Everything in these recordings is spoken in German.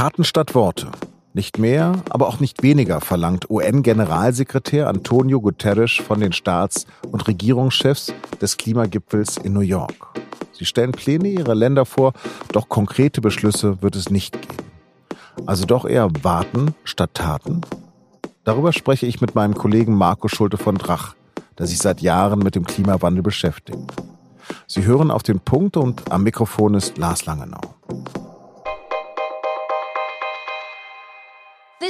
Taten statt Worte. Nicht mehr, aber auch nicht weniger verlangt UN-Generalsekretär Antonio Guterres von den Staats- und Regierungschefs des Klimagipfels in New York. Sie stellen Pläne ihrer Länder vor, doch konkrete Beschlüsse wird es nicht geben. Also doch eher warten statt Taten? Darüber spreche ich mit meinem Kollegen Marco Schulte von Drach, der sich seit Jahren mit dem Klimawandel beschäftigt. Sie hören auf den Punkt und am Mikrofon ist Lars Langenau.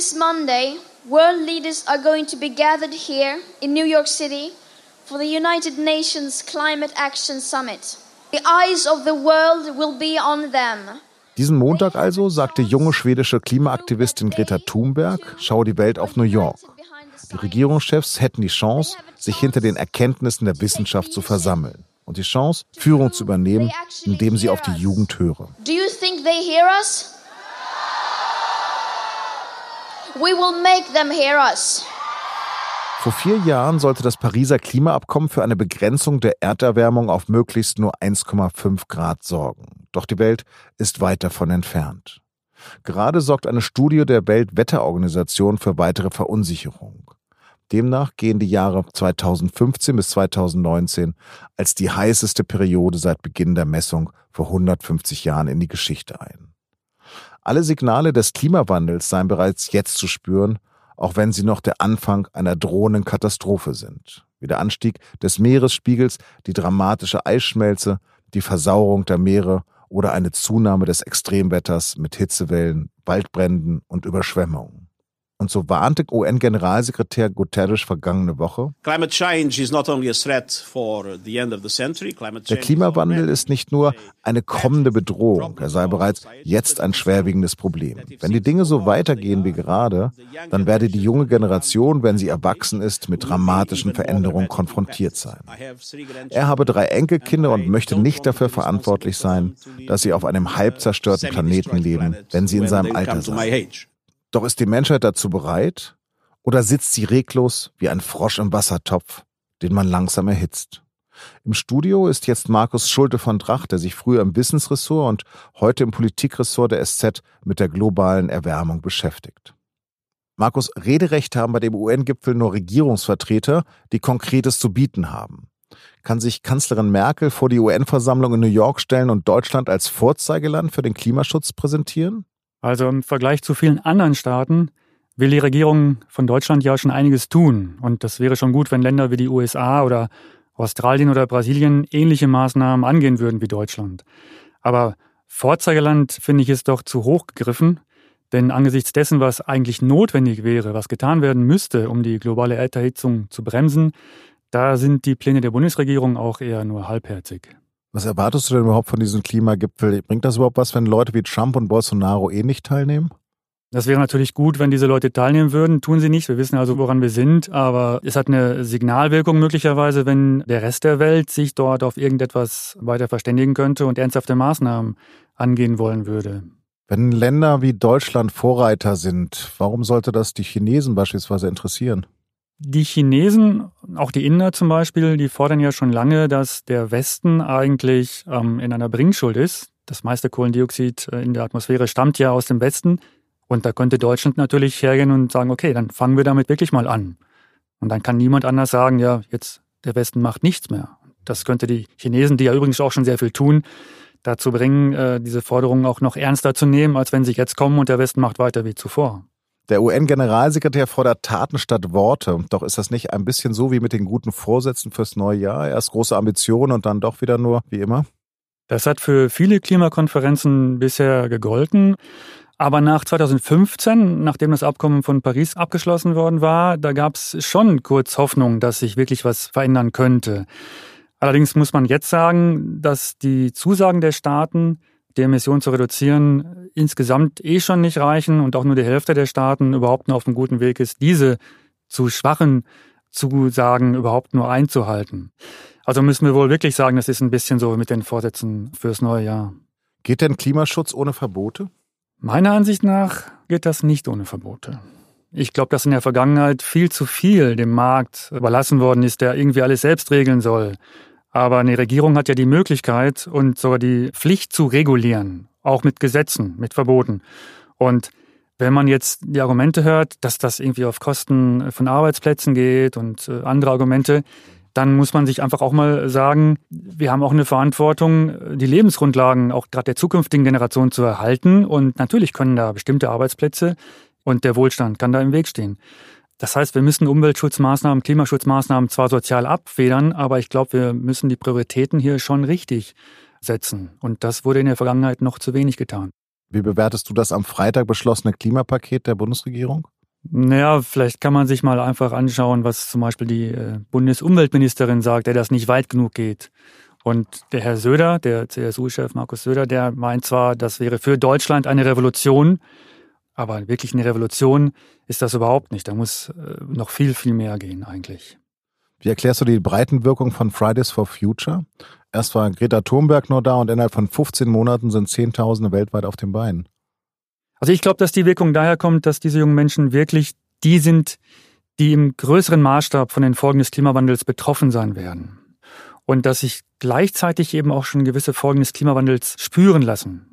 This Monday, world leaders are going to be gathered here in New York City for the United Nations Climate Action Summit. The eyes of the world will be on them. Diesen Montag also sagte junge schwedische Klimaaktivistin Greta Thunberg, schaue die Welt auf New York. Die Regierungschefs hätten die Chance, sich hinter den Erkenntnissen der Wissenschaft zu versammeln und die Chance, Führung zu übernehmen, indem sie auf die Jugend hören. Do you think they hear us? We will make them hear us. Vor vier Jahren sollte das Pariser Klimaabkommen für eine Begrenzung der Erderwärmung auf möglichst nur 1,5 Grad sorgen. Doch die Welt ist weit davon entfernt. Gerade sorgt eine Studie der Weltwetterorganisation für weitere Verunsicherung. Demnach gehen die Jahre 2015 bis 2019 als die heißeste Periode seit Beginn der Messung vor 150 Jahren in die Geschichte ein. Alle Signale des Klimawandels seien bereits jetzt zu spüren, auch wenn sie noch der Anfang einer drohenden Katastrophe sind, wie der Anstieg des Meeresspiegels, die dramatische Eisschmelze, die Versauerung der Meere oder eine Zunahme des Extremwetters mit Hitzewellen, Waldbränden und Überschwemmungen. Und so warnte UN-Generalsekretär Guterres vergangene Woche. Der Klimawandel ist nicht nur eine kommende Bedrohung, er sei bereits jetzt ein schwerwiegendes Problem. Wenn die Dinge so weitergehen wie gerade, dann werde die junge Generation, wenn sie erwachsen ist, mit dramatischen Veränderungen konfrontiert sein. Er habe drei Enkelkinder und möchte nicht dafür verantwortlich sein, dass sie auf einem halb zerstörten Planeten leben, wenn sie in seinem Alter sind. Doch ist die Menschheit dazu bereit? Oder sitzt sie reglos wie ein Frosch im Wassertopf, den man langsam erhitzt? Im Studio ist jetzt Markus Schulte von Drach, der sich früher im Wissensressort und heute im Politikressort der SZ mit der globalen Erwärmung beschäftigt. Markus, Rederecht haben bei dem UN-Gipfel nur Regierungsvertreter, die Konkretes zu bieten haben. Kann sich Kanzlerin Merkel vor die UN-Versammlung in New York stellen und Deutschland als Vorzeigeland für den Klimaschutz präsentieren? Also im Vergleich zu vielen anderen Staaten will die Regierung von Deutschland ja schon einiges tun. Und das wäre schon gut, wenn Länder wie die USA oder Australien oder Brasilien ähnliche Maßnahmen angehen würden wie Deutschland. Aber Vorzeigeland finde ich ist doch zu hoch gegriffen. Denn angesichts dessen, was eigentlich notwendig wäre, was getan werden müsste, um die globale Erderhitzung zu bremsen, da sind die Pläne der Bundesregierung auch eher nur halbherzig. Was erwartest du denn überhaupt von diesem Klimagipfel? Bringt das überhaupt was, wenn Leute wie Trump und Bolsonaro eh nicht teilnehmen? Das wäre natürlich gut, wenn diese Leute teilnehmen würden. Tun sie nicht. Wir wissen also, woran wir sind. Aber es hat eine Signalwirkung möglicherweise, wenn der Rest der Welt sich dort auf irgendetwas weiter verständigen könnte und ernsthafte Maßnahmen angehen wollen würde. Wenn Länder wie Deutschland Vorreiter sind, warum sollte das die Chinesen beispielsweise interessieren? Die Chinesen, auch die Inder zum Beispiel, die fordern ja schon lange, dass der Westen eigentlich ähm, in einer Bringschuld ist. Das meiste Kohlendioxid äh, in der Atmosphäre stammt ja aus dem Westen. Und da könnte Deutschland natürlich hergehen und sagen, okay, dann fangen wir damit wirklich mal an. Und dann kann niemand anders sagen, ja, jetzt der Westen macht nichts mehr. Das könnte die Chinesen, die ja übrigens auch schon sehr viel tun, dazu bringen, äh, diese Forderungen auch noch ernster zu nehmen, als wenn sie jetzt kommen und der Westen macht weiter wie zuvor. Der UN-Generalsekretär fordert Taten statt Worte. Doch ist das nicht ein bisschen so wie mit den guten Vorsätzen fürs neue Jahr? Erst große Ambitionen und dann doch wieder nur wie immer? Das hat für viele Klimakonferenzen bisher gegolten. Aber nach 2015, nachdem das Abkommen von Paris abgeschlossen worden war, da gab es schon kurz Hoffnung, dass sich wirklich was verändern könnte. Allerdings muss man jetzt sagen, dass die Zusagen der Staaten die Emissionen zu reduzieren, insgesamt eh schon nicht reichen und auch nur die Hälfte der Staaten überhaupt nur auf einem guten Weg ist, diese zu schwachen Zusagen überhaupt nur einzuhalten. Also müssen wir wohl wirklich sagen, das ist ein bisschen so mit den Vorsätzen fürs neue Jahr. Geht denn Klimaschutz ohne Verbote? Meiner Ansicht nach geht das nicht ohne Verbote. Ich glaube, dass in der Vergangenheit viel zu viel dem Markt überlassen worden ist, der irgendwie alles selbst regeln soll. Aber eine Regierung hat ja die Möglichkeit und sogar die Pflicht zu regulieren, auch mit Gesetzen, mit Verboten. Und wenn man jetzt die Argumente hört, dass das irgendwie auf Kosten von Arbeitsplätzen geht und äh, andere Argumente, dann muss man sich einfach auch mal sagen, wir haben auch eine Verantwortung, die Lebensgrundlagen auch gerade der zukünftigen Generation zu erhalten. Und natürlich können da bestimmte Arbeitsplätze und der Wohlstand kann da im Weg stehen. Das heißt, wir müssen Umweltschutzmaßnahmen, Klimaschutzmaßnahmen zwar sozial abfedern, aber ich glaube, wir müssen die Prioritäten hier schon richtig setzen. Und das wurde in der Vergangenheit noch zu wenig getan. Wie bewertest du das am Freitag beschlossene Klimapaket der Bundesregierung? Naja, vielleicht kann man sich mal einfach anschauen, was zum Beispiel die äh, Bundesumweltministerin sagt, der das nicht weit genug geht. Und der Herr Söder, der CSU-Chef Markus Söder, der meint zwar, das wäre für Deutschland eine Revolution, aber wirklich eine Revolution ist das überhaupt nicht. Da muss äh, noch viel, viel mehr gehen eigentlich. Wie erklärst du die Breitenwirkung von Fridays for Future? Erst war Greta Thunberg nur da und innerhalb von 15 Monaten sind Zehntausende weltweit auf den Beinen. Also ich glaube, dass die Wirkung daher kommt, dass diese jungen Menschen wirklich die sind, die im größeren Maßstab von den Folgen des Klimawandels betroffen sein werden. Und dass sich gleichzeitig eben auch schon gewisse Folgen des Klimawandels spüren lassen.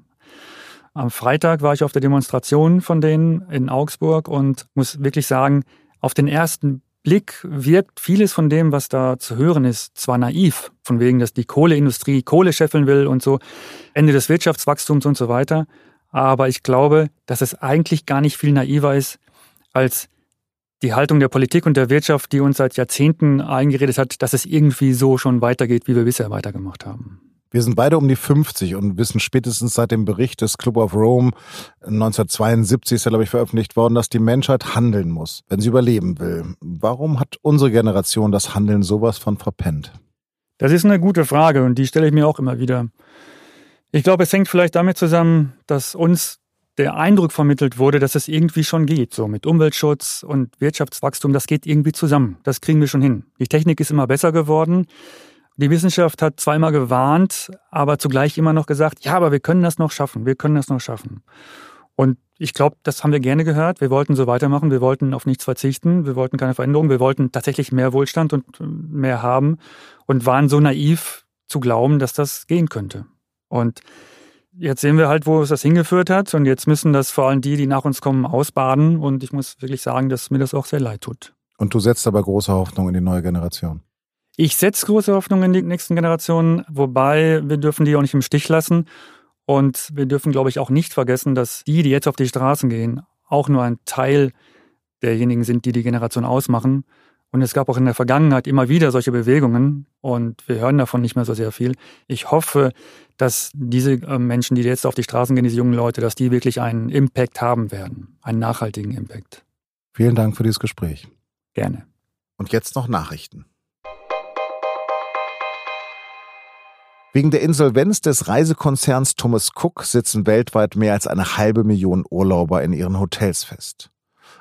Am Freitag war ich auf der Demonstration von denen in Augsburg und muss wirklich sagen, auf den ersten Blick wirkt vieles von dem, was da zu hören ist, zwar naiv, von wegen, dass die Kohleindustrie Kohle scheffeln will und so, Ende des Wirtschaftswachstums und so weiter. Aber ich glaube, dass es eigentlich gar nicht viel naiver ist als die Haltung der Politik und der Wirtschaft, die uns seit Jahrzehnten eingeredet hat, dass es irgendwie so schon weitergeht, wie wir bisher weitergemacht haben. Wir sind beide um die 50 und wissen spätestens seit dem Bericht des Club of Rome 1972 ist ja, glaube ich, veröffentlicht worden, dass die Menschheit handeln muss, wenn sie überleben will. Warum hat unsere Generation das Handeln sowas von verpennt? Das ist eine gute Frage und die stelle ich mir auch immer wieder. Ich glaube, es hängt vielleicht damit zusammen, dass uns der Eindruck vermittelt wurde, dass es irgendwie schon geht. So mit Umweltschutz und Wirtschaftswachstum, das geht irgendwie zusammen. Das kriegen wir schon hin. Die Technik ist immer besser geworden. Die Wissenschaft hat zweimal gewarnt, aber zugleich immer noch gesagt, ja, aber wir können das noch schaffen. Wir können das noch schaffen. Und ich glaube, das haben wir gerne gehört. Wir wollten so weitermachen. Wir wollten auf nichts verzichten. Wir wollten keine Veränderung. Wir wollten tatsächlich mehr Wohlstand und mehr haben und waren so naiv zu glauben, dass das gehen könnte. Und jetzt sehen wir halt, wo es das hingeführt hat. Und jetzt müssen das vor allem die, die nach uns kommen, ausbaden. Und ich muss wirklich sagen, dass mir das auch sehr leid tut. Und du setzt aber große Hoffnung in die neue Generation. Ich setze große Hoffnung in die nächsten Generationen, wobei wir dürfen die auch nicht im Stich lassen. Und wir dürfen, glaube ich, auch nicht vergessen, dass die, die jetzt auf die Straßen gehen, auch nur ein Teil derjenigen sind, die die Generation ausmachen. Und es gab auch in der Vergangenheit immer wieder solche Bewegungen und wir hören davon nicht mehr so sehr viel. Ich hoffe, dass diese äh, Menschen, die jetzt auf die Straßen gehen, diese jungen Leute, dass die wirklich einen Impact haben werden, einen nachhaltigen Impact. Vielen Dank für dieses Gespräch. Gerne. Und jetzt noch Nachrichten. Wegen der Insolvenz des Reisekonzerns Thomas Cook sitzen weltweit mehr als eine halbe Million Urlauber in ihren Hotels fest.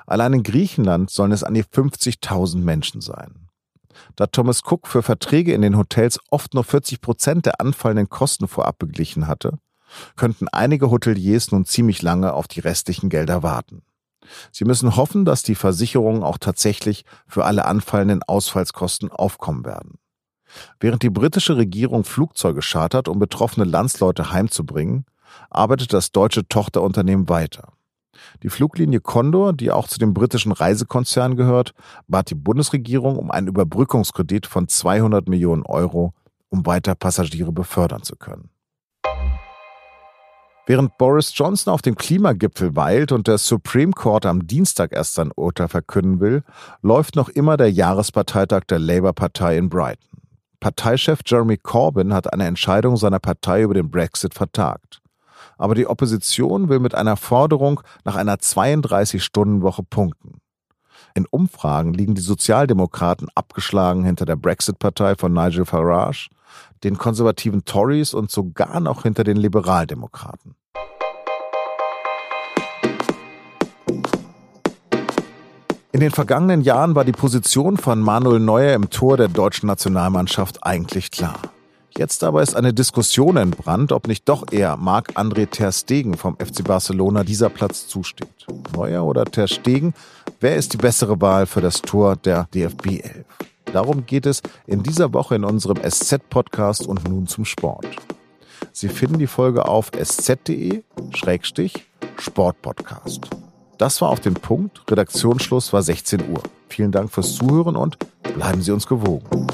Allein in Griechenland sollen es an die 50.000 Menschen sein. Da Thomas Cook für Verträge in den Hotels oft nur 40 Prozent der anfallenden Kosten vorab beglichen hatte, könnten einige Hoteliers nun ziemlich lange auf die restlichen Gelder warten. Sie müssen hoffen, dass die Versicherungen auch tatsächlich für alle anfallenden Ausfallskosten aufkommen werden. Während die britische Regierung Flugzeuge chartert, um betroffene Landsleute heimzubringen, arbeitet das deutsche Tochterunternehmen weiter. Die Fluglinie Condor, die auch zu dem britischen Reisekonzern gehört, bat die Bundesregierung um einen Überbrückungskredit von 200 Millionen Euro, um weiter Passagiere befördern zu können. Während Boris Johnson auf dem Klimagipfel weilt und der Supreme Court am Dienstag erst sein Urteil verkünden will, läuft noch immer der Jahresparteitag der Labour-Partei in Brighton. Parteichef Jeremy Corbyn hat eine Entscheidung seiner Partei über den Brexit vertagt aber die Opposition will mit einer Forderung nach einer 32-Stunden-Woche punkten. In Umfragen liegen die Sozialdemokraten abgeschlagen hinter der Brexit-Partei von Nigel Farage, den konservativen Tories und sogar noch hinter den Liberaldemokraten. In den vergangenen Jahren war die Position von Manuel Neuer im Tor der deutschen Nationalmannschaft eigentlich klar. Jetzt aber ist eine Diskussion entbrannt, ob nicht doch eher Marc-André Ter Stegen vom FC Barcelona dieser Platz zusteht. Neuer oder Ter Stegen? Wer ist die bessere Wahl für das Tor der DFB 11? Darum geht es in dieser Woche in unserem SZ-Podcast und nun zum Sport. Sie finden die Folge auf sz.de- Sportpodcast. Das war auf den Punkt. Redaktionsschluss war 16 Uhr. Vielen Dank fürs Zuhören und bleiben Sie uns gewogen.